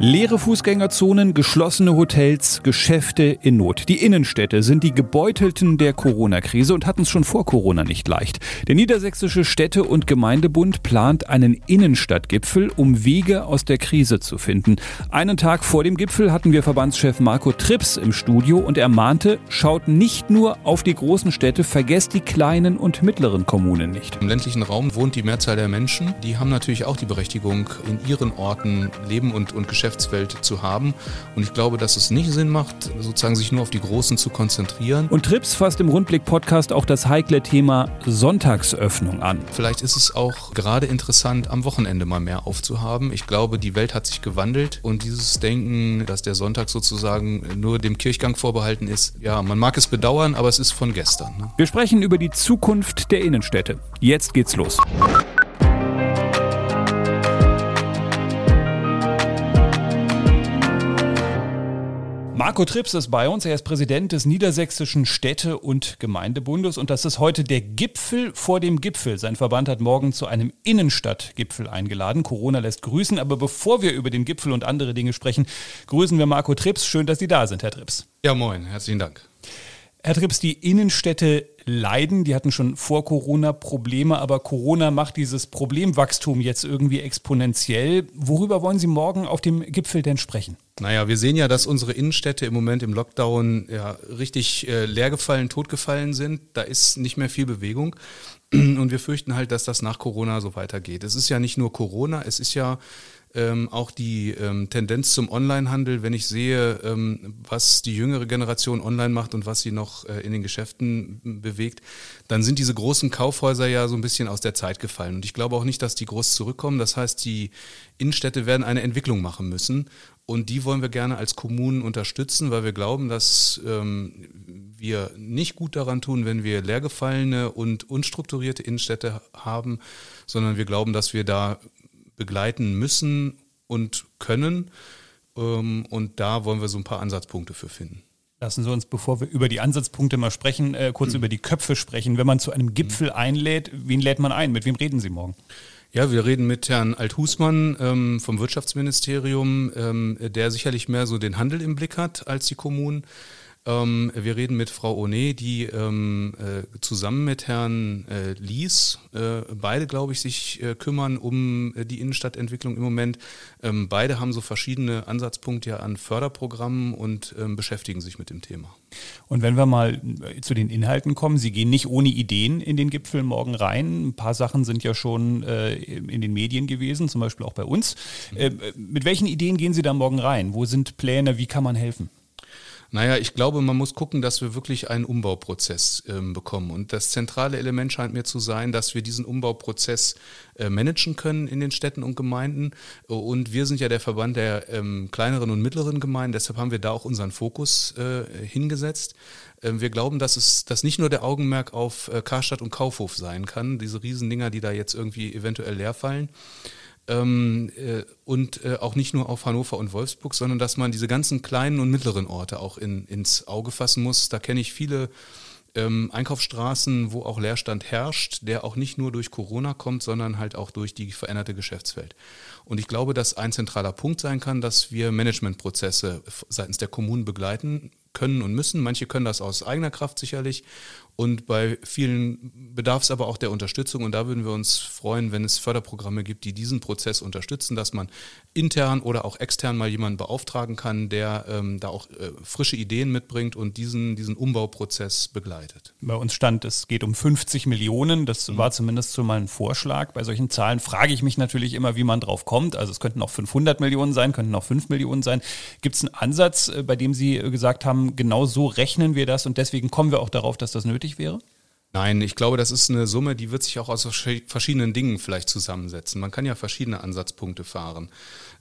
Leere Fußgängerzonen, geschlossene Hotels, Geschäfte in Not. Die Innenstädte sind die Gebeutelten der Corona-Krise und hatten es schon vor Corona nicht leicht. Der Niedersächsische Städte- und Gemeindebund plant einen Innenstadtgipfel, um Wege aus der Krise zu finden. Einen Tag vor dem Gipfel hatten wir Verbandschef Marco Trips im Studio und er mahnte, schaut nicht nur auf die großen Städte, vergesst die kleinen und mittleren Kommunen nicht. Im ländlichen Raum wohnt die Mehrzahl der Menschen. Die haben natürlich auch die Berechtigung, in ihren Orten leben und, und Geschäfte Geschäftswelt zu haben. Und ich glaube, dass es nicht Sinn macht, sozusagen sich nur auf die Großen zu konzentrieren. Und Trips fasst im Rundblick-Podcast auch das heikle Thema Sonntagsöffnung an. Vielleicht ist es auch gerade interessant, am Wochenende mal mehr aufzuhaben. Ich glaube, die Welt hat sich gewandelt und dieses Denken, dass der Sonntag sozusagen nur dem Kirchgang vorbehalten ist, ja, man mag es bedauern, aber es ist von gestern. Ne? Wir sprechen über die Zukunft der Innenstädte. Jetzt geht's los. Marco Trips ist bei uns. Er ist Präsident des Niedersächsischen Städte- und Gemeindebundes und das ist heute der Gipfel vor dem Gipfel. Sein Verband hat morgen zu einem Innenstadtgipfel eingeladen. Corona lässt grüßen, aber bevor wir über den Gipfel und andere Dinge sprechen, grüßen wir Marco Trips. Schön, dass Sie da sind, Herr Trips. Ja, moin, herzlichen Dank. Herr Trips, die Innenstädte leiden. Die hatten schon vor Corona Probleme, aber Corona macht dieses Problemwachstum jetzt irgendwie exponentiell. Worüber wollen Sie morgen auf dem Gipfel denn sprechen? Naja, wir sehen ja, dass unsere Innenstädte im Moment im Lockdown ja richtig äh, leergefallen, totgefallen sind. Da ist nicht mehr viel Bewegung. Und wir fürchten halt, dass das nach Corona so weitergeht. Es ist ja nicht nur Corona, es ist ja ähm, auch die ähm, Tendenz zum Onlinehandel, wenn ich sehe, ähm, was die jüngere Generation online macht und was sie noch äh, in den Geschäften bewegt, dann sind diese großen Kaufhäuser ja so ein bisschen aus der Zeit gefallen. Und ich glaube auch nicht, dass die groß zurückkommen. Das heißt, die Innenstädte werden eine Entwicklung machen müssen. Und die wollen wir gerne als Kommunen unterstützen, weil wir glauben, dass ähm, wir nicht gut daran tun, wenn wir leergefallene und unstrukturierte Innenstädte haben, sondern wir glauben, dass wir da begleiten müssen und können. Ähm, und da wollen wir so ein paar Ansatzpunkte für finden. Lassen Sie uns, bevor wir über die Ansatzpunkte mal sprechen, äh, kurz mhm. über die Köpfe sprechen. Wenn man zu einem Gipfel einlädt, wen lädt man ein? Mit wem reden Sie morgen? Ja, wir reden mit Herrn Althusmann ähm, vom Wirtschaftsministerium, ähm, der sicherlich mehr so den Handel im Blick hat als die Kommunen. Ähm, wir reden mit Frau One, die ähm, äh, zusammen mit Herrn äh, Lies, äh, beide, glaube ich, sich äh, kümmern um äh, die Innenstadtentwicklung im Moment. Ähm, beide haben so verschiedene Ansatzpunkte ja an Förderprogrammen und ähm, beschäftigen sich mit dem Thema. Und wenn wir mal äh, zu den Inhalten kommen, Sie gehen nicht ohne Ideen in den Gipfel morgen rein. Ein paar Sachen sind ja schon in den Medien gewesen, zum Beispiel auch bei uns. Mhm. mit welchen Ideen gehen Sie da morgen rein? Wo sind Pläne? Wie kann man helfen? Naja, ich glaube, man muss gucken, dass wir wirklich einen Umbauprozess ähm, bekommen. Und das zentrale Element scheint mir zu sein, dass wir diesen Umbauprozess äh, managen können in den Städten und Gemeinden. Und wir sind ja der Verband der ähm, kleineren und mittleren Gemeinden, deshalb haben wir da auch unseren Fokus äh, hingesetzt. Ähm, wir glauben, dass es dass nicht nur der Augenmerk auf äh, Karstadt und Kaufhof sein kann, diese Riesendinger, die da jetzt irgendwie eventuell leer fallen, ähm, äh, und äh, auch nicht nur auf Hannover und Wolfsburg, sondern dass man diese ganzen kleinen und mittleren Orte auch in, ins Auge fassen muss. Da kenne ich viele ähm, Einkaufsstraßen, wo auch Leerstand herrscht, der auch nicht nur durch Corona kommt, sondern halt auch durch die veränderte Geschäftswelt. Und ich glaube, dass ein zentraler Punkt sein kann, dass wir Managementprozesse seitens der Kommunen begleiten können und müssen. Manche können das aus eigener Kraft sicherlich und bei vielen bedarf es aber auch der Unterstützung. Und da würden wir uns freuen, wenn es Förderprogramme gibt, die diesen Prozess unterstützen, dass man intern oder auch extern mal jemanden beauftragen kann, der ähm, da auch äh, frische Ideen mitbringt und diesen, diesen Umbauprozess begleitet. Bei uns stand, es geht um 50 Millionen. Das mhm. war zumindest so mal ein Vorschlag. Bei solchen Zahlen frage ich mich natürlich immer, wie man drauf kommt. Also es könnten auch 500 Millionen sein, könnten auch 5 Millionen sein. Gibt es einen Ansatz, äh, bei dem Sie gesagt haben, genau so rechnen wir das und deswegen kommen wir auch darauf, dass das nötig nötig wäre? Nein, ich glaube, das ist eine Summe, die wird sich auch aus verschiedenen Dingen vielleicht zusammensetzen. Man kann ja verschiedene Ansatzpunkte fahren.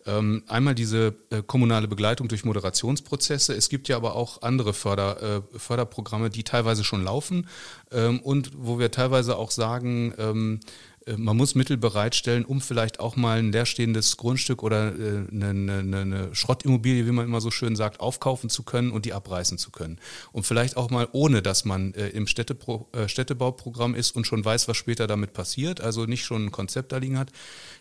Ähm, einmal diese äh, kommunale Begleitung durch Moderationsprozesse. Es gibt ja aber auch andere Förder, äh, Förderprogramme, die teilweise schon laufen ähm, und wo wir teilweise auch sagen, ähm, äh, man muss Mittel bereitstellen, um vielleicht auch mal ein leerstehendes Grundstück oder äh, eine, eine, eine, Schrottimmobilie, wie man immer so schön sagt, aufkaufen zu können und die abreißen zu können. Und vielleicht auch mal ohne, dass man äh, im Städtepro Städtebauprogramm ist und schon weiß, was später damit passiert, also nicht schon ein Konzept da liegen hat.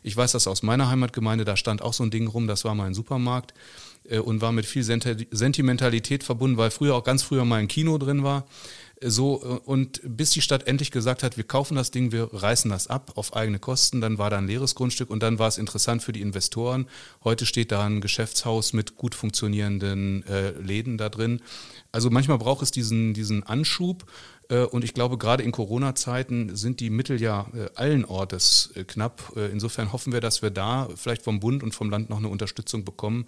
Ich weiß das aus meiner Heimatgemeinde, da stand auch so ein Ding rum, das war mal ein Supermarkt und war mit viel Sentimentalität verbunden, weil früher auch ganz früher mal ein Kino drin war. So, äh, und bis die Stadt endlich gesagt hat, wir kaufen das Ding, wir reißen das ab auf eigene Kosten, dann war da ein leeres Grundstück und dann war es interessant für die Investoren. Heute steht da ein Geschäftshaus mit gut funktionierenden äh, Läden da drin. Also manchmal braucht es diesen, diesen Anschub. Äh, und ich glaube, gerade in Corona-Zeiten sind die Mittel ja äh, allen Ortes knapp. Insofern hoffen wir, dass wir da vielleicht vom Bund und vom Land noch eine Unterstützung bekommen,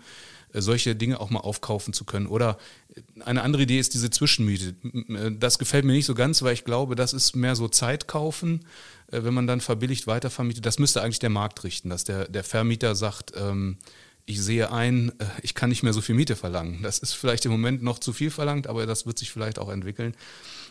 äh, solche Dinge auch mal aufkaufen zu können. Oder äh, eine andere Idee ist diese Zwischenmiete. Äh, das gefällt mir nicht so ganz, weil ich glaube, das ist mehr so Zeit kaufen, wenn man dann verbilligt weitervermietet. Das müsste eigentlich der Markt richten, dass der, der Vermieter sagt, ähm, ich sehe ein, ich kann nicht mehr so viel Miete verlangen. Das ist vielleicht im Moment noch zu viel verlangt, aber das wird sich vielleicht auch entwickeln.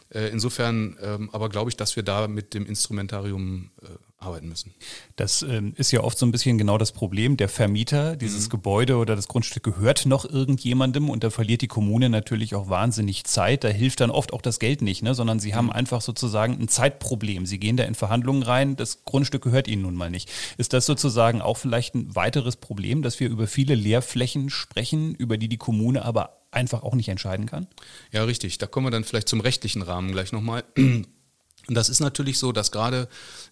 Insofern ähm, aber glaube ich, dass wir da mit dem Instrumentarium arbeiten müssen. Das ähm, ist ja oft so ein bisschen genau das Problem. Der Vermieter, dieses mhm. Gebäude oder das Grundstück gehört noch irgendjemandem und da verliert die Kommune natürlich auch wahnsinnig Zeit. Da hilft dann oft auch das Geld nicht, ne? sondern sie mhm. haben einfach sozusagen ein Zeitproblem. Sie gehen da in Verhandlungen rein, das Grundstück gehört ihnen nun mal nicht. Ist das sozusagen auch vielleicht ein weiteres Problem, dass wir über viele Leerflächen sprechen, über die die Kommune aber einfach auch nicht entscheiden kann? Ja, richtig. Da kommen wir dann vielleicht zum rechtlichen Rahmen gleich nochmal. Und das ist natürlich so, dass gerade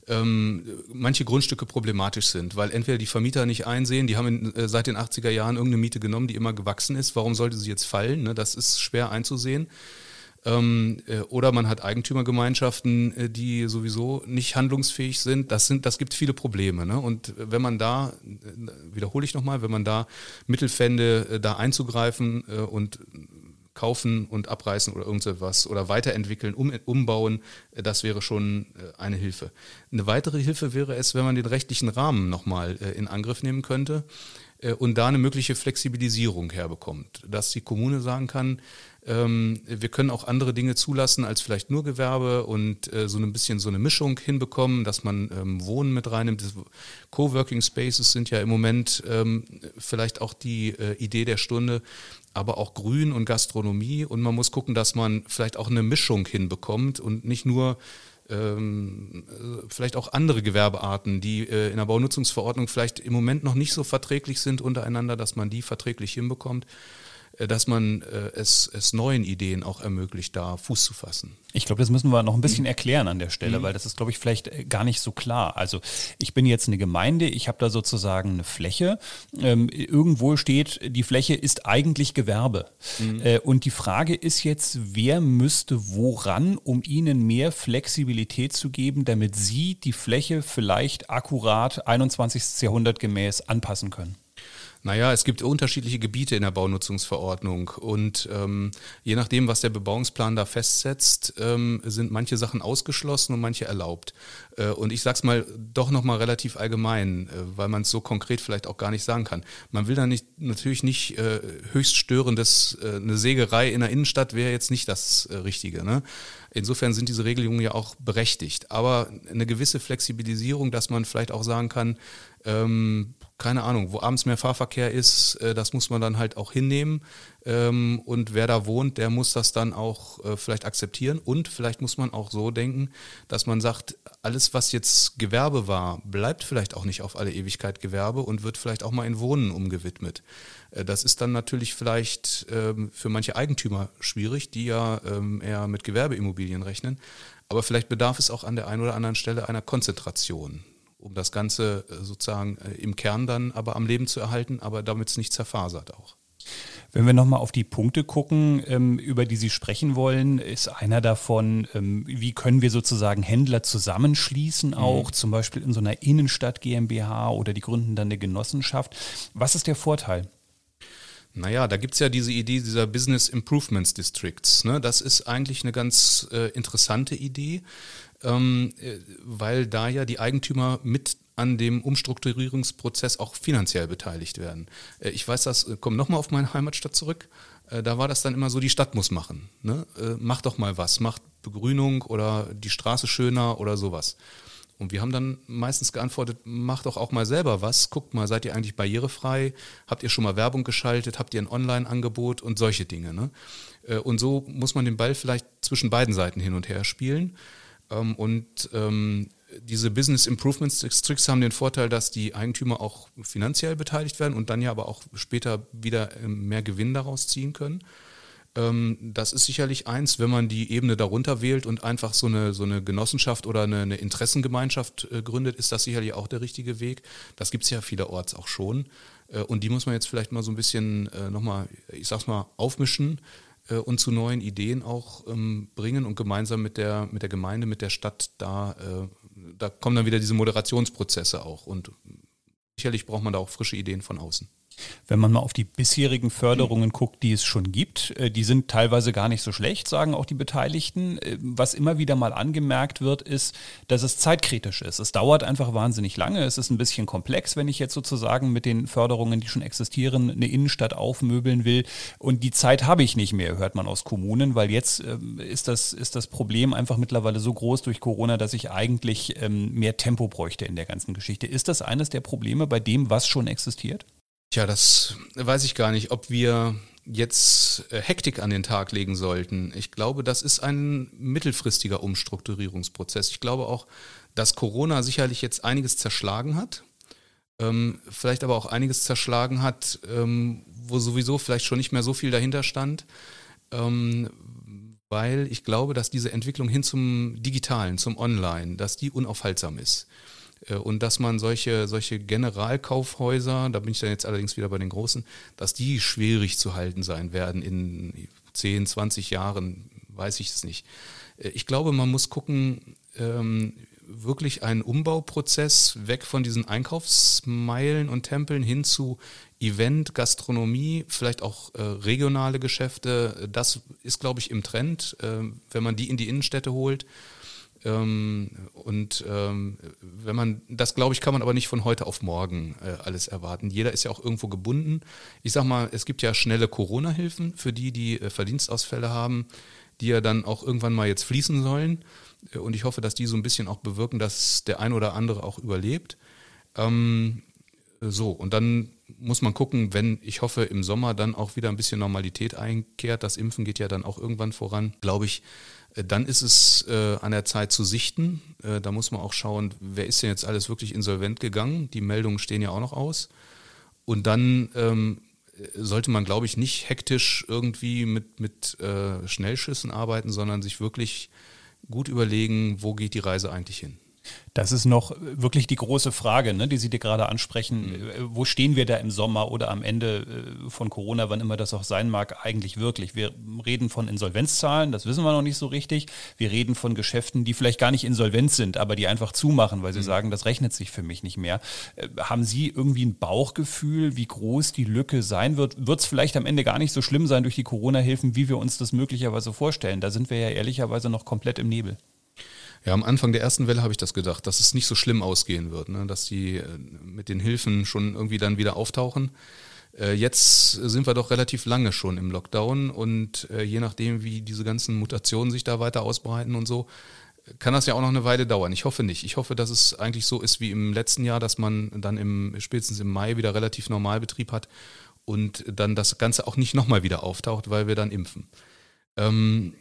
ähm, manche Grundstücke problematisch sind, weil entweder die Vermieter nicht einsehen, die haben in, äh, seit den 80er Jahren irgendeine Miete genommen, die immer gewachsen ist. Warum sollte sie jetzt fallen? Ne? Das ist schwer einzusehen. Ähm, äh, oder man hat Eigentümergemeinschaften, äh, die sowieso nicht handlungsfähig sind. Das sind, das gibt viele Probleme. Ne? Und wenn man da, äh, wiederhole ich nochmal, wenn man da Mittel fände, äh, da einzugreifen äh, und kaufen und abreißen oder irgendwas oder weiterentwickeln, um, umbauen, das wäre schon eine Hilfe. Eine weitere Hilfe wäre es, wenn man den rechtlichen Rahmen nochmal in Angriff nehmen könnte und da eine mögliche Flexibilisierung herbekommt, dass die Kommune sagen kann, ähm, wir können auch andere Dinge zulassen als vielleicht nur Gewerbe und so ein bisschen so eine Mischung hinbekommen, dass man ähm, Wohnen mit reinnimmt. Coworking Spaces sind ja im Moment ähm, vielleicht auch die Idee der Stunde, aber auch Grün und Gastronomie. Und man muss gucken, dass man vielleicht auch eine Mischung hinbekommt und nicht nur vielleicht auch andere Gewerbearten, die äh, in der Baunutzungsverordnung vielleicht im Moment noch nicht so verträglich sind untereinander, dass man die verträglich hinbekommt. Äh, dass man äh, es, es neuen Ideen auch ermöglicht, da Fuß zu fassen. Ich glaube, das müssen wir noch ein bisschen mhm. erklären an der Stelle, mhm. weil das ist, glaube ich, vielleicht äh, gar nicht so klar. Also ich bin jetzt eine Gemeinde, ich habe da sozusagen eine Fläche. Ähm, irgendwo steht, die Fläche ist eigentlich Gewerbe. Mhm. Äh, und die Frage ist jetzt, wer müsste woran, um ihnen mehr Flexibilität zu geben, damit sie die Fläche vielleicht akkurat 21. Jahrhundert gemäß anpassen können? Naja, es gibt unterschiedliche Gebiete in der Baunutzungsverordnung und ähm, je nachdem, was der Bebauungsplan da festsetzt, ähm, sind manche Sachen ausgeschlossen und manche erlaubt. Äh, und ich sage es mal doch nochmal relativ allgemein, äh, weil man es so konkret vielleicht auch gar nicht sagen kann. Man will da nicht, natürlich nicht äh, höchst störendes, äh, eine Sägerei in der Innenstadt wäre jetzt nicht das äh, Richtige. Ne? Insofern sind diese Regelungen ja auch berechtigt. Aber eine gewisse Flexibilisierung, dass man vielleicht auch sagen kann, ähm, keine Ahnung, wo abends mehr Fahrverkehr ist, äh, das muss man dann halt auch hinnehmen. Ähm, und wer da wohnt, der muss das dann auch äh, vielleicht akzeptieren. Und vielleicht muss man auch so denken, dass man sagt, alles, was jetzt Gewerbe war, bleibt vielleicht auch nicht auf alle Ewigkeit Gewerbe und wird vielleicht auch mal in Wohnen umgewidmet. Äh, das ist dann natürlich vielleicht ähm, für manche Eigentümer schwierig, die ja ähm, eher mit Gewerbeimmobilien rechnen. Aber vielleicht bedarf es auch an der einen oder anderen Stelle einer Konzentration um das Ganze äh, sozusagen äh, im Kern dann aber am Leben zu erhalten, aber damit es nicht zerfasert auch. Wenn wir nochmal auf die Punkte gucken, ähm, über die Sie sprechen wollen, ist einer davon, ähm, wie können wir sozusagen Händler zusammenschließen, mhm. auch mhm. zum Beispiel in so einer Innenstadt GmbH oder die gründen dann eine Genossenschaft. Was ist der Vorteil? Naja, da gibt es ja diese Idee dieser Business Improvements Districts. Ne? Das ist eigentlich eine ganz äh, interessante Idee ähm, äh, weil da ja die Eigentümer mit an dem Umstrukturierungsprozess auch finanziell beteiligt werden. Äh, ich weiß das, äh, komme nochmal auf meine Heimatstadt zurück. Da war das dann immer so, die Stadt muss machen. Ne? Mach doch mal was, macht Begrünung oder die Straße schöner oder sowas. Und wir haben dann meistens geantwortet, macht doch auch mal selber was, guckt mal, seid ihr eigentlich barrierefrei, habt ihr schon mal Werbung geschaltet, habt ihr ein Online-Angebot und solche Dinge. Ne? Und so muss man den Ball vielleicht zwischen beiden Seiten hin und her spielen. Ähm, und ähm, diese Business Improvement Tricks haben den Vorteil, dass die Eigentümer auch finanziell beteiligt werden und dann ja aber auch später wieder ähm, mehr Gewinn daraus ziehen können. Das ist sicherlich eins, wenn man die Ebene darunter wählt und einfach so eine, so eine Genossenschaft oder eine, eine Interessengemeinschaft äh, gründet, ist das sicherlich auch der richtige Weg. Das gibt es ja vielerorts auch schon. Äh, und die muss man jetzt vielleicht mal so ein bisschen äh, nochmal, ich sag's mal, aufmischen und zu neuen Ideen auch ähm, bringen und gemeinsam mit der, mit der Gemeinde, mit der Stadt da, da kommen dann wieder diese Moderationsprozesse auch. Und sicherlich braucht man da auch frische Ideen von außen. Wenn man mal auf die bisherigen Förderungen guckt, die es schon gibt, äh, die sind teilweise gar nicht so schlecht, sagen auch die Beteiligten. Äh, was immer wieder mal angemerkt wird, ist, dass es zeitkritisch ist. Es dauert einfach wahnsinnig lange. Es ist ein bisschen komplex, wenn ich jetzt sozusagen mit den Förderungen, die schon existieren, eine Innenstadt aufmöbeln will. Und die Zeit habe ich nicht mehr, hört man aus Kommunen, weil jetzt ähm, ist das, ist das Problem einfach mittlerweile so groß durch Corona, dass ich eigentlich ähm, mehr Tempo bräuchte in der ganzen Geschichte. Ist das eines der Probleme bei dem, was schon existiert? Tja, das weiß ich gar nicht, ob wir jetzt äh, Hektik an den Tag legen sollten. Ich glaube, das ist ein mittelfristiger Umstrukturierungsprozess. Ich glaube auch, dass Corona sicherlich jetzt einiges zerschlagen hat, ähm, vielleicht aber auch einiges zerschlagen hat, ähm, wo sowieso vielleicht schon nicht mehr so viel dahinter stand, ähm, weil ich glaube, dass diese Entwicklung hin zum Digitalen, zum Online, dass die unaufhaltsam ist. Äh, und dass man solche, solche Generalkaufhäuser, da bin ich dann jetzt allerdings wieder bei den Großen, dass die schwierig zu halten sein werden in 10, 20 Jahren, weiß ich es nicht. Äh, ich glaube, man muss gucken, ähm, wirklich einen Umbauprozess weg von diesen Einkaufsmeilen und Tempeln hin zu Event, Gastronomie, vielleicht auch äh, regionale Geschäfte. Das ist, glaube ich, im Trend, wenn man die in die Innenstädte holt. Ähm, und ähm, wenn man, das glaube ich, kann man aber nicht von heute auf morgen äh, alles erwarten. Jeder ist ja auch irgendwo gebunden. Ich sag mal, es gibt ja schnelle Corona-Hilfen für die, die äh, Verdienstausfälle haben, die ja dann auch irgendwann mal jetzt fließen sollen. Äh, und ich hoffe, dass die so ein bisschen auch bewirken, dass der ein oder andere auch überlebt. Ähm, so, und dann muss man gucken, wenn, ich hoffe, im Sommer dann auch wieder ein bisschen Normalität einkehrt. Das Impfen geht ja dann auch irgendwann voran, glaube ich, äh, dann ist es äh, an der Zeit zu sichten. Äh, da muss man auch schauen, wer ist denn jetzt alles wirklich insolvent gegangen. Die Meldungen stehen ja auch noch aus. Und dann ähm, sollte man, glaube ich, nicht hektisch irgendwie mit, mit äh, Schnellschüssen arbeiten, sondern sich wirklich gut überlegen, wo geht die Reise eigentlich hin. Das ist noch wirklich die große Frage, ne, die Sie dir gerade ansprechen. Mhm. Wo stehen wir da im Sommer oder am Ende äh, von Corona, wann immer das auch sein mag, eigentlich wirklich? Wir reden von Insolvenzzahlen, das wissen wir noch nicht so richtig. Wir reden von Geschäften, die vielleicht gar nicht insolvent sind, aber die einfach zumachen, weil sie mhm. sagen, das rechnet sich für mich nicht mehr. Äh, haben Sie irgendwie ein Bauchgefühl, wie groß die Lücke sein wird? Wird es vielleicht am Ende gar nicht so schlimm sein durch die Corona-Hilfen, wie wir uns das möglicherweise vorstellen? Da sind wir ja ehrlicherweise noch komplett im Nebel. Ja, am Anfang der ersten Welle habe ich das gedacht, dass es nicht so schlimm ausgehen wird, ne? dass die äh, mit den Hilfen schon irgendwie dann wieder auftauchen. Äh, jetzt sind wir doch relativ lange schon im Lockdown und äh, je nachdem, wie diese ganzen Mutationen sich da weiter ausbreiten und so, kann das ja auch noch eine Weile dauern. Ich hoffe nicht. Ich hoffe, dass es eigentlich so ist wie im letzten Jahr, dass man dann im, spätestens im Mai wieder relativ Normalbetrieb hat und dann das Ganze auch nicht nochmal wieder auftaucht, weil wir dann impfen. Ähm,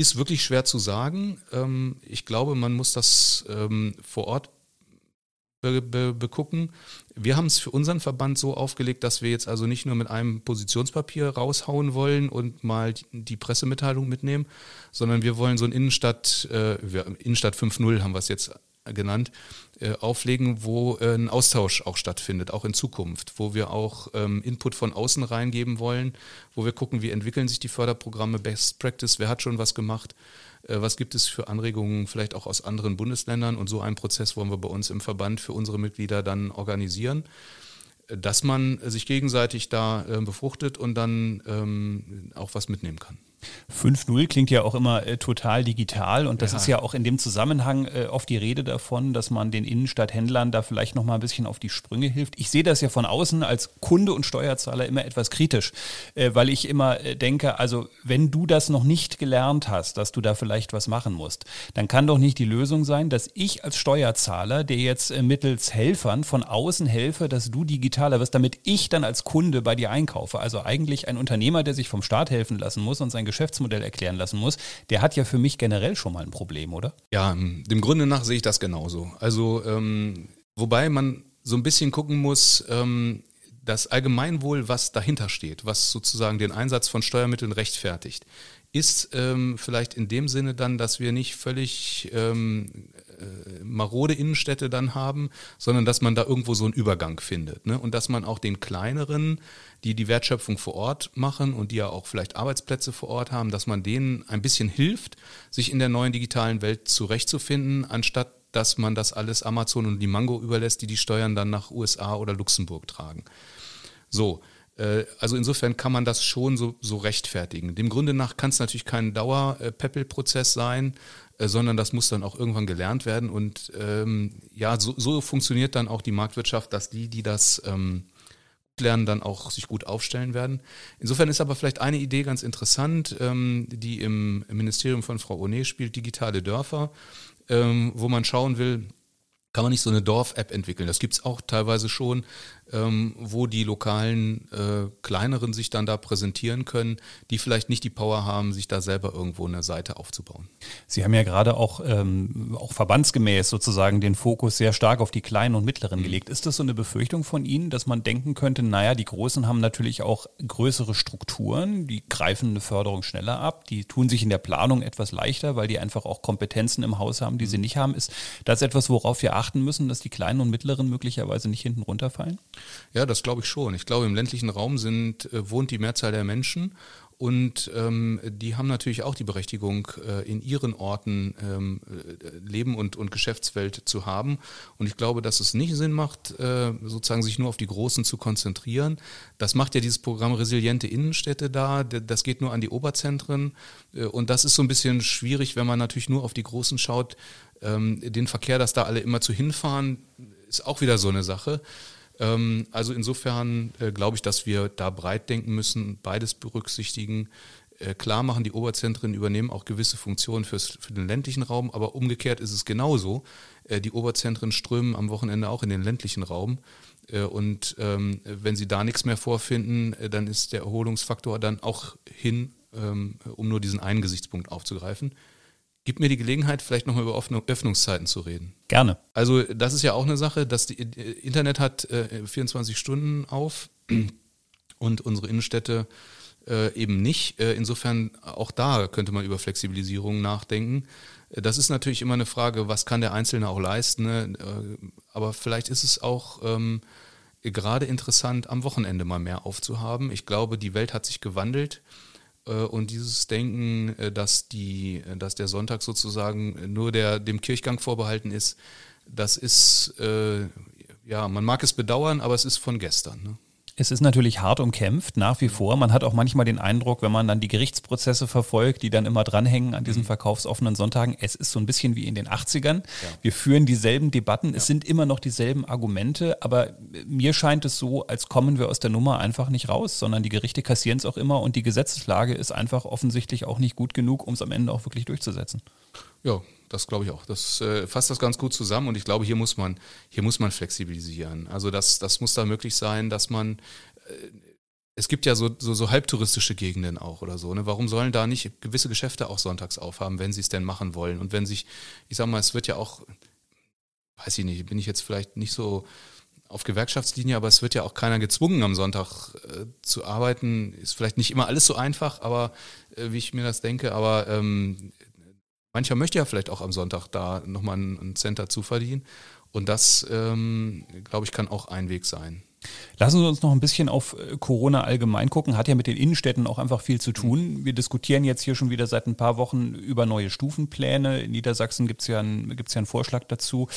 ist wirklich schwer zu sagen. Ähm, ich glaube, man muss das ähm, vor Ort begucken. Wir haben es für unseren Verband so aufgelegt, dass wir jetzt also nicht nur mit einem Positionspapier raushauen wollen und mal die Pressemitteilung mitnehmen, sondern wir wollen so ein Innenstadt, äh, Innenstadt 5.0 haben wir es jetzt genannt, äh, auflegen, wo äh, ein Austausch auch stattfindet, auch in Zukunft, wo wir auch ähm, Input von außen reingeben wollen, wo wir gucken, wie entwickeln sich die Förderprogramme, Best Practice, wer hat schon was gemacht, äh, was gibt es für Anregungen vielleicht auch aus anderen Bundesländern und so einen Prozess wollen wir bei uns im Verband für unsere Mitglieder dann organisieren dass man sich gegenseitig da befruchtet und dann ähm, auch was mitnehmen kann. 5.0 klingt ja auch immer äh, total digital und das ja. ist ja auch in dem Zusammenhang äh, oft die Rede davon, dass man den Innenstadthändlern da vielleicht noch mal ein bisschen auf die Sprünge hilft. Ich sehe das ja von außen als Kunde und Steuerzahler immer etwas kritisch, äh, weil ich immer äh, denke, also wenn du das noch nicht gelernt hast, dass du da vielleicht was machen musst, dann kann doch nicht die Lösung sein, dass ich als Steuerzahler, der jetzt äh, mittels Helfern von außen helfe, dass du digitaler wirst, damit ich dann als Kunde bei dir einkaufe. Also eigentlich ein Unternehmer, der sich vom Staat helfen lassen muss und sein Geschäftsmodell erklären lassen muss, der hat ja für mich generell schon mal ein Problem, oder? Ja, dem Grunde nach sehe ich das genauso. Also, ähm, wobei man so ein bisschen gucken muss, ähm, das Allgemeinwohl, was dahinter steht, was sozusagen den Einsatz von Steuermitteln rechtfertigt, ist ähm, vielleicht in dem Sinne dann, dass wir nicht völlig ähm, äh, marode Innenstädte dann haben, sondern dass man da irgendwo so einen Übergang findet. Ne? Und dass man auch den kleineren, die die Wertschöpfung vor Ort machen und die ja auch vielleicht Arbeitsplätze vor Ort haben, dass man denen ein bisschen hilft, sich in der neuen digitalen Welt zurechtzufinden, anstatt dass man das alles Amazon und die Mango überlässt, die die Steuern dann nach USA oder Luxemburg tragen. So, äh, also insofern kann man das schon so, so rechtfertigen. Dem Grunde nach kann es natürlich kein Dauer-Peppel-Prozess sein, äh, sondern das muss dann auch irgendwann gelernt werden. Und ähm, ja, so, so, funktioniert dann auch die Marktwirtschaft, dass die, die das ähm, lernen, dann auch sich gut aufstellen werden. Insofern ist aber vielleicht eine Idee ganz interessant, ähm, die im Ministerium von Frau Onet spielt, digitale Dörfer, ähm, wo man schauen will, kann man nicht so eine Dorf-App entwickeln. Das gibt es auch teilweise schon, ähm, wo die lokalen äh, kleineren sich dann da präsentieren können, die vielleicht nicht die Power haben, sich da selber irgendwo eine Seite aufzubauen. Sie haben ja gerade auch, ähm, auch verbandsgemäß sozusagen den Fokus sehr stark auf die kleinen und mittleren mhm. gelegt. Ist das so eine Befürchtung von Ihnen, dass man denken könnte, naja, die Großen haben natürlich auch größere Strukturen, die greifen eine Förderung schneller ab, die tun sich in der Planung etwas leichter, weil die einfach auch Kompetenzen im Haus haben, die sie mhm. nicht haben. Ist das etwas, worauf wir achten müssen, dass die kleinen und mittleren möglicherweise nicht hinten runterfallen? Ja, das glaube ich schon. Ich glaube, im ländlichen Raum sind, äh, wohnt die Mehrzahl der Menschen und ähm, die haben natürlich auch die Berechtigung, äh, in ihren Orten ähm, äh, Leben und, und Geschäftswelt zu haben. Und ich glaube, dass es nicht Sinn macht, äh, sozusagen sich nur auf die Großen zu konzentrieren. Das macht ja dieses Programm Resiliente Innenstädte da. Das geht nur an die Oberzentren. Äh, und das ist so ein bisschen schwierig, wenn man natürlich nur auf die Großen schaut. Ähm, den Verkehr, dass da alle immer zu hinfahren, ist auch wieder so eine Sache. Ähm, also insofern äh, glaube ich, dass wir da breit denken müssen, beides berücksichtigen. Äh, klar machen, die Oberzentren übernehmen auch gewisse Funktionen fürs, für den ländlichen Raum, aber umgekehrt ist es genauso. Äh, die Oberzentren strömen am Wochenende auch in den ländlichen Raum. Und ähm, wenn sie da nichts mehr vorfinden, dann ist der Erholungsfaktor dann auch hin, ähm, um nur diesen einen Gesichtspunkt aufzugreifen. Gib mir die Gelegenheit, vielleicht nochmal über Öffnungszeiten zu reden. Gerne. Also das ist ja auch eine Sache, dass die Internet hat äh, 24 Stunden auf und unsere Innenstädte äh, eben nicht. Äh, insofern auch da könnte man über Flexibilisierung nachdenken. Äh, das ist natürlich immer eine Frage, was kann der Einzelne auch leisten. Ne? Äh, aber vielleicht ist es auch ähm, gerade interessant, am Wochenende mal mehr aufzuhaben. Ich glaube, die Welt hat sich gewandelt. Äh, und dieses Denken, äh, dass, die, äh, dass der Sonntag sozusagen nur der, dem Kirchgang vorbehalten ist, das ist, ja, man mag es bedauern, aber es ist von gestern. Ne? Es ist natürlich hart umkämpft, nach wie vor. Man hat auch manchmal den Eindruck, wenn man dann die Gerichtsprozesse verfolgt, die dann immer dranhängen an diesen mhm. verkaufsoffenen Sonntagen, es ist so ein bisschen wie in den 80ern. Ja. Wir führen dieselben Debatten, ja. es sind immer noch dieselben Argumente, aber mir scheint es so, als kommen wir aus der Nummer einfach nicht raus, sondern die Gerichte kassieren es auch immer und die Gesetzeslage ist einfach offensichtlich auch nicht gut genug, um es am Ende auch wirklich durchzusetzen. Ja, das glaube ich auch. Das äh, fasst das ganz gut zusammen und ich glaube, hier muss man, hier muss man flexibilisieren. Also das, das muss da möglich sein, dass man äh, es gibt ja so, so, so halbtouristische Gegenden auch oder so. Ne? Warum sollen da nicht gewisse Geschäfte auch sonntags aufhaben, wenn sie es denn machen wollen? Und wenn sich, ich sag mal, es wird ja auch, weiß ich nicht, bin ich jetzt vielleicht nicht so auf Gewerkschaftslinie, aber es wird ja auch keiner gezwungen, am Sonntag äh, zu arbeiten. Ist vielleicht nicht immer alles so einfach, aber äh, wie ich mir das denke, aber ähm, mancher möchte ja vielleicht auch am Sonntag da nochmal einen Center zu verdienen. Und das, ähm, glaube ich, kann auch ein Weg sein. Lassen Sie uns noch ein bisschen auf äh, Corona allgemein gucken. Hat ja mit den Innenstädten auch einfach viel zu tun. Wir diskutieren jetzt hier schon wieder seit ein paar Wochen über neue Stufenpläne. In Niedersachsen gibt es ja, einen, ja einen Vorschlag dazu.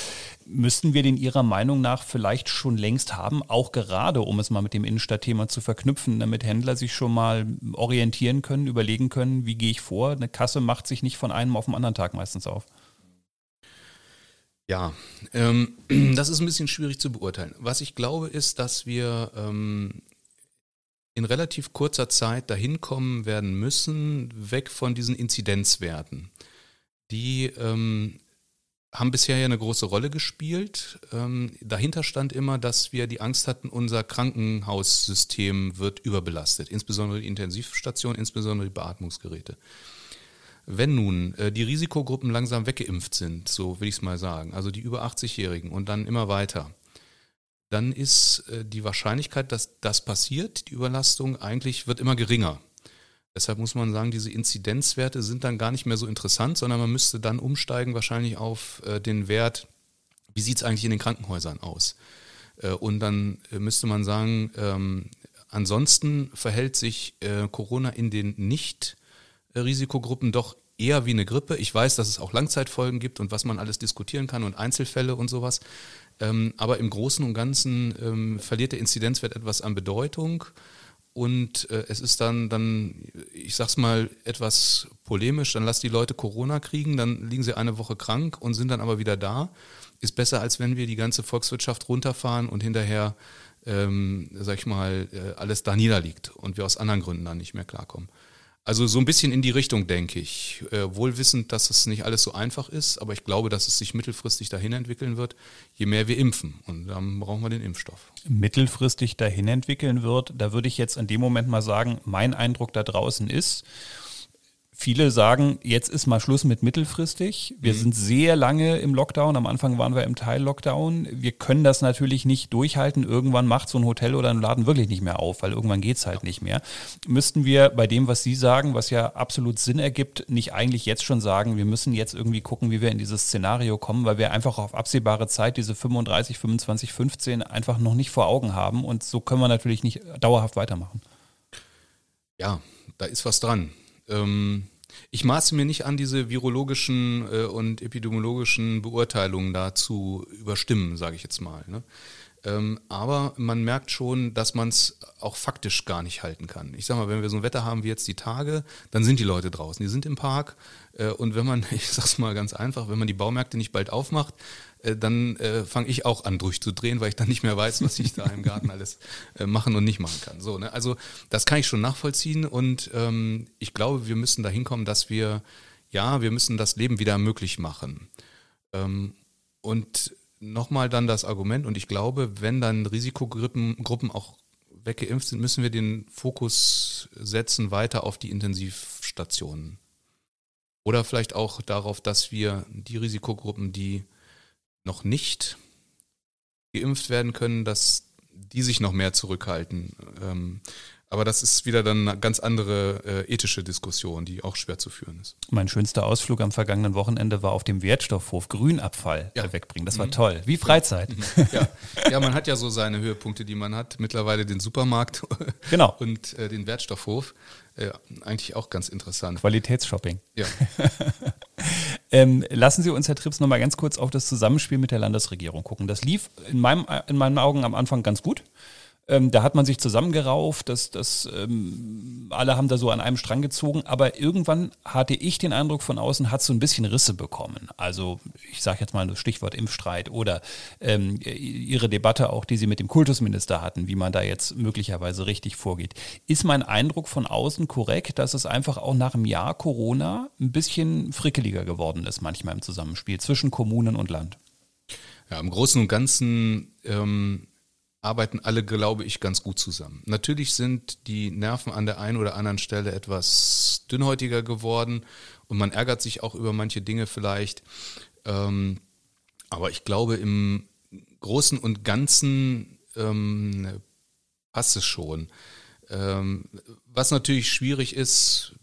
Müssten wir den Ihrer Meinung nach vielleicht schon längst haben, auch gerade, um es mal mit dem Innenstadtthema zu verknüpfen, damit Händler sich schon mal orientieren können, überlegen können, wie gehe ich vor? Eine Kasse macht sich nicht von einem auf den anderen Tag meistens auf. Ja, ähm, das ist ein bisschen schwierig zu beurteilen. Was ich glaube, ist, dass wir ähm, in relativ kurzer Zeit dahin kommen werden müssen, weg von diesen Inzidenzwerten. Die ähm, haben bisher ja eine große Rolle gespielt. Ähm, dahinter stand immer, dass wir die Angst hatten, unser Krankenhaussystem wird überbelastet, insbesondere die Intensivstation, insbesondere die Beatmungsgeräte. Wenn nun äh, die Risikogruppen langsam weggeimpft sind, so will ich es mal sagen, also die über 80-Jährigen und dann immer weiter, dann ist äh, die Wahrscheinlichkeit, dass das passiert, die Überlastung, eigentlich wird immer geringer. Deshalb muss man sagen, diese Inzidenzwerte sind dann gar nicht mehr so interessant, sondern man müsste dann umsteigen wahrscheinlich auf äh, den Wert, wie sieht es eigentlich in den Krankenhäusern aus? Äh, und dann äh, müsste man sagen, ähm, ansonsten verhält sich äh, Corona in den nicht Risikogruppen doch eher wie eine Grippe. Ich weiß, dass es auch Langzeitfolgen gibt und was man alles diskutieren kann und Einzelfälle und sowas. Ähm, aber im Großen und Ganzen ähm, verliert der Inzidenzwert etwas an Bedeutung. Und äh, es ist dann, dann, ich sag's mal etwas polemisch, dann lass die Leute Corona kriegen, dann liegen sie eine Woche krank und sind dann aber wieder da. Ist besser, als wenn wir die ganze Volkswirtschaft runterfahren und hinterher, ähm, sag ich mal, äh, alles da niederliegt und wir aus anderen Gründen dann nicht mehr klarkommen. Also so ein bisschen in die Richtung, denke ich. Äh, wohl wissend, dass es nicht alles so einfach ist, aber ich glaube, dass es sich mittelfristig dahin entwickeln wird, je mehr wir impfen. Und dann brauchen wir den Impfstoff. Mittelfristig dahin entwickeln wird, da würde ich jetzt in dem Moment mal sagen, mein Eindruck da draußen ist, Viele sagen, jetzt ist mal Schluss mit mittelfristig. Wir mhm. sind sehr lange im Lockdown. Am Anfang waren wir im Teil-Lockdown. Wir können das natürlich nicht durchhalten. Irgendwann macht so ein Hotel oder ein Laden wirklich nicht mehr auf, weil irgendwann geht's halt ja. nicht mehr. Müssten wir bei dem, was Sie sagen, was ja absolut Sinn ergibt, nicht eigentlich jetzt schon sagen, wir müssen jetzt irgendwie gucken, wie wir in dieses Szenario kommen, weil wir einfach auf absehbare Zeit diese 35, 25, 15 einfach noch nicht vor Augen haben. Und so können wir natürlich nicht dauerhaft weitermachen. Ja, da ist was dran. Ähm, ich maße mir nicht an, diese virologischen äh, und epidemiologischen Beurteilungen da zu überstimmen, sage ich jetzt mal. Ne? Ähm, aber man merkt schon, dass man es auch faktisch gar nicht halten kann. Ich sag mal, wenn wir so ein Wetter haben wie jetzt die Tage, dann sind die Leute draußen, die sind im Park. Äh, und wenn man, ich sag's mal ganz einfach, wenn man die Baumärkte nicht bald aufmacht, äh, dann äh, fange ich auch an durchzudrehen, weil ich dann nicht mehr weiß, was ich da im Garten alles äh, machen und nicht machen kann. So, ne? Also das kann ich schon nachvollziehen und ähm, ich glaube, wir müssen dahin kommen, dass wir, ja, wir müssen das Leben wieder möglich machen. Ähm, und nochmal dann das Argument, und ich glaube, wenn dann Risikogruppen Gruppen auch weggeimpft sind, müssen wir den Fokus setzen weiter auf die Intensivstationen. Oder vielleicht auch darauf, dass wir die Risikogruppen, die noch nicht geimpft werden können, dass die sich noch mehr zurückhalten. Ähm, aber das ist wieder dann eine ganz andere äh, ethische Diskussion, die auch schwer zu führen ist. Mein schönster Ausflug am vergangenen Wochenende war auf dem Wertstoffhof Grünabfall ja. wegbringen. Das war mhm. toll. Wie Freizeit. Mhm. Ja. ja. man hat ja so seine Höhepunkte, die man hat. Mittlerweile den Supermarkt genau. und äh, den Wertstoffhof. Äh, eigentlich auch ganz interessant. Qualitätsshopping. Ja. ähm, lassen Sie uns, Herr Trips, noch mal ganz kurz auf das Zusammenspiel mit der Landesregierung gucken. Das lief in, meinem, in meinen Augen am Anfang ganz gut. Ähm, da hat man sich zusammengerauft, das, das, ähm, alle haben da so an einem Strang gezogen, aber irgendwann hatte ich den Eindruck von außen, hat so ein bisschen Risse bekommen. Also ich sage jetzt mal das Stichwort Impfstreit oder ähm, ihre Debatte auch, die sie mit dem Kultusminister hatten, wie man da jetzt möglicherweise richtig vorgeht. Ist mein Eindruck von außen korrekt, dass es einfach auch nach einem Jahr Corona ein bisschen frickeliger geworden ist, manchmal im Zusammenspiel zwischen Kommunen und Land? Ja, im Großen und Ganzen ähm arbeiten alle, glaube ich, ganz gut zusammen. Natürlich sind die Nerven an der einen oder anderen Stelle etwas dünnhäutiger geworden und man ärgert sich auch über manche Dinge vielleicht. Ähm, aber ich glaube, im Großen und Ganzen ähm, passt es schon. Ähm, was natürlich schwierig ist,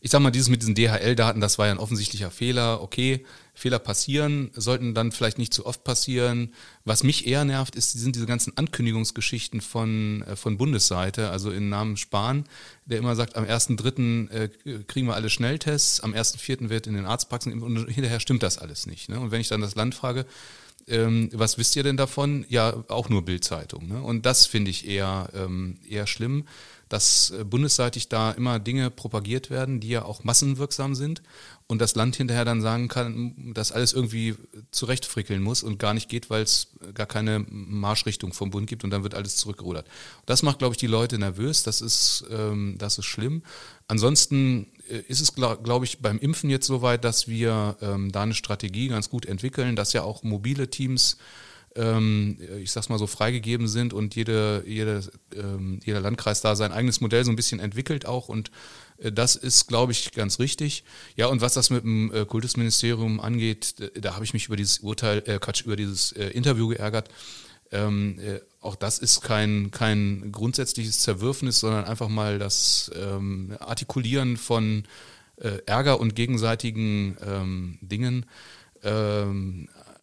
ich sag mal, dieses mit diesen DHL-Daten, das war ja ein offensichtlicher Fehler, okay. Fehler passieren, sollten dann vielleicht nicht zu oft passieren. Was mich eher nervt, ist, sind diese ganzen Ankündigungsgeschichten von, äh, von Bundesseite, also in Namen Spahn, der immer sagt, am 1.3. Äh, kriegen wir alle Schnelltests, am 1.4. wird in den Arztpraxen und hinterher stimmt das alles nicht. Ne? Und wenn ich dann das Land frage, ähm, was wisst ihr denn davon? Ja, auch nur Bildzeitung. Ne? Und das finde ich eher, ähm, eher schlimm dass äh, bundesseitig da immer Dinge propagiert werden, die ja auch massenwirksam sind und das Land hinterher dann sagen kann, dass alles irgendwie zurechtfrickeln muss und gar nicht geht, weil es gar keine Marschrichtung vom Bund gibt und dann wird alles zurückgerudert. Das macht, glaube ich, die Leute nervös, das ist, ähm, das ist schlimm. Ansonsten äh, ist es, glaube glaub ich, beim Impfen jetzt soweit, dass wir ähm, da eine Strategie ganz gut entwickeln, dass ja auch mobile Teams ähm, ich sag's mal so, freigegeben sind und jede, jede, ähm, jeder Landkreis da sein eigenes Modell so ein bisschen entwickelt auch und äh, das ist, glaube ich, ganz richtig. Ja, und was das mit dem äh, Kultusministerium angeht, da, habe ich mich über dieses Urteil, äh, Quatsch, über dieses äh, Interview geärgert. Ähm, äh, auch das ist kein, kein grundsätzliches Zerwürfnis, sondern einfach mal das ähm, Artikulieren von äh, Ärger und gegenseitigen ähm, Dingen.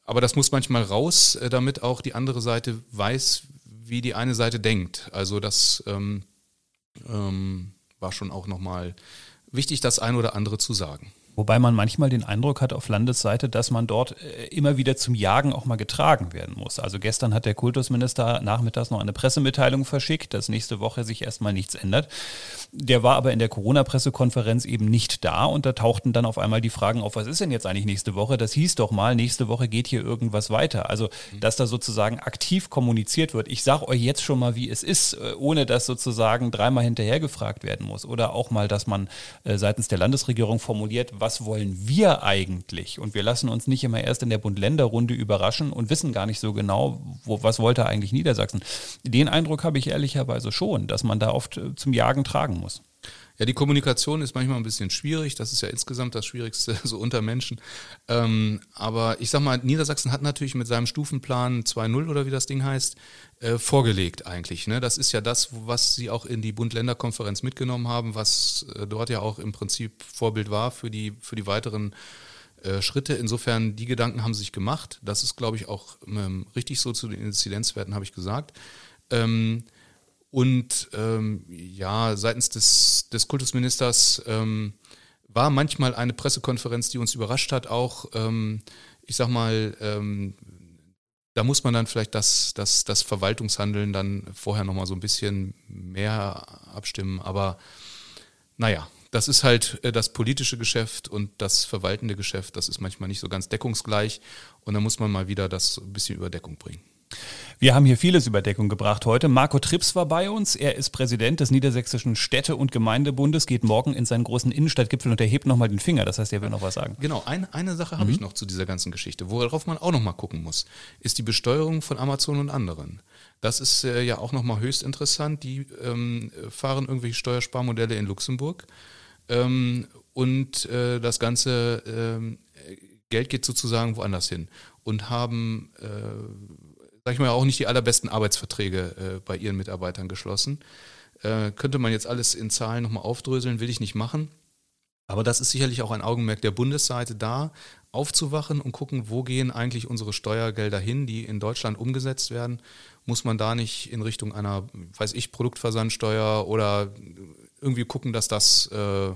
Aber das muss manchmal raus, äh, damit auch die andere Seite weiß, wie die eine Seite denkt. Also das ähm, ähm, war schon auch nochmal wichtig, das ein oder andere zu sagen. Wobei man manchmal den Eindruck hat auf Landesseite, dass man dort äh, immer wieder zum Jagen auch mal getragen werden muss. Also gestern hat der Kultusminister nachmittags noch eine Pressemitteilung verschickt, dass nächste Woche sich erstmal nichts ändert. Der war aber in der Corona-Pressekonferenz eben nicht da und da tauchten dann auf einmal die Fragen auf, was ist denn jetzt eigentlich nächste Woche? Das hieß doch mal, nächste Woche geht hier irgendwas weiter. Also, dass da sozusagen aktiv kommuniziert wird. Ich sage euch jetzt schon mal, wie es ist, äh, ohne dass sozusagen dreimal hinterher gefragt werden muss. Oder auch mal, dass man äh, seitens der Landesregierung formuliert, was was wollen wir eigentlich? Und wir lassen uns nicht immer erst in der Bund-Länder-Runde überraschen und wissen gar nicht so genau, wo, was wollte eigentlich Niedersachsen. Den Eindruck habe ich ehrlicherweise schon, dass man da oft äh, zum Jagen tragen muss. Ja, die Kommunikation ist manchmal ein bisschen schwierig. Das ist ja insgesamt das Schwierigste so unter Menschen. Ähm, aber ich sag mal, Niedersachsen hat natürlich mit seinem Stufenplan 2.0 oder wie das Ding heißt, äh, vorgelegt eigentlich. Ne? Das ist ja das, was sie auch in die Bund-Länder-Konferenz mitgenommen haben, was äh, dort ja auch im Prinzip Vorbild war für die, für die weiteren äh, Schritte. Insofern, die Gedanken haben sich gemacht. Das ist, glaube ich, auch ähm, richtig so zu den Inzidenzwerten, habe ich gesagt. Ähm, und ähm, ja, seitens des, des Kultusministers ähm, war manchmal eine Pressekonferenz, die uns überrascht hat, auch, ähm, ich sag mal, ähm, da muss man dann vielleicht das, das, das Verwaltungshandeln dann vorher nochmal so ein bisschen mehr abstimmen. Aber naja, das ist halt äh, das politische Geschäft und das verwaltende Geschäft, das ist manchmal nicht so ganz deckungsgleich und da muss man mal wieder das ein bisschen über Deckung bringen. Wir haben hier vieles über Deckung gebracht heute. Marco Trips war bei uns. Er ist Präsident des Niedersächsischen Städte- und Gemeindebundes, geht morgen in seinen großen Innenstadtgipfel und er hebt nochmal den Finger. Das heißt, er will noch was sagen. Genau, ein, eine Sache habe mhm. ich noch zu dieser ganzen Geschichte, worauf man auch nochmal gucken muss, ist die Besteuerung von Amazon und anderen. Das ist äh, ja auch nochmal höchst interessant. Die ähm, fahren irgendwelche Steuersparmodelle in Luxemburg ähm, und äh, das ganze äh, Geld geht sozusagen woanders hin und haben äh, sag ich mal, auch nicht die allerbesten Arbeitsverträge äh, bei ihren Mitarbeitern geschlossen. Äh, könnte man jetzt alles in Zahlen nochmal aufdröseln, will ich nicht machen. Aber das ist sicherlich auch ein Augenmerk der Bundesseite da, aufzuwachen und gucken, wo gehen eigentlich unsere Steuergelder hin, die in Deutschland umgesetzt werden. Muss man da nicht in Richtung einer, weiß ich, Produktversandsteuer oder irgendwie gucken, dass das äh,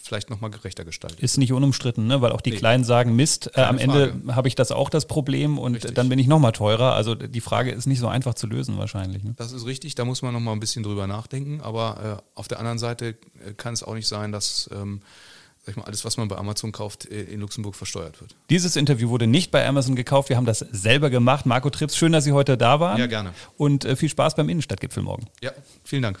vielleicht nochmal gerechter gestaltet Ist nicht unumstritten, ne? weil auch die nee. Kleinen sagen, Mist, äh, am Ende habe ich das auch das Problem und richtig. dann bin ich nochmal teurer. Also die Frage ist nicht so einfach zu lösen wahrscheinlich. Ne? Das ist richtig, da muss man nochmal ein bisschen drüber nachdenken. Aber äh, auf der anderen Seite äh, kann es auch nicht sein, dass ähm, sag ich mal, alles, was man bei Amazon kauft, äh, in Luxemburg versteuert wird. Dieses Interview wurde nicht bei Amazon gekauft. Wir haben das selber gemacht. Marco Trips, schön, dass Sie heute da waren. Ja, gerne. Und äh, viel Spaß beim Innenstadtgipfel morgen. Ja, vielen Dank.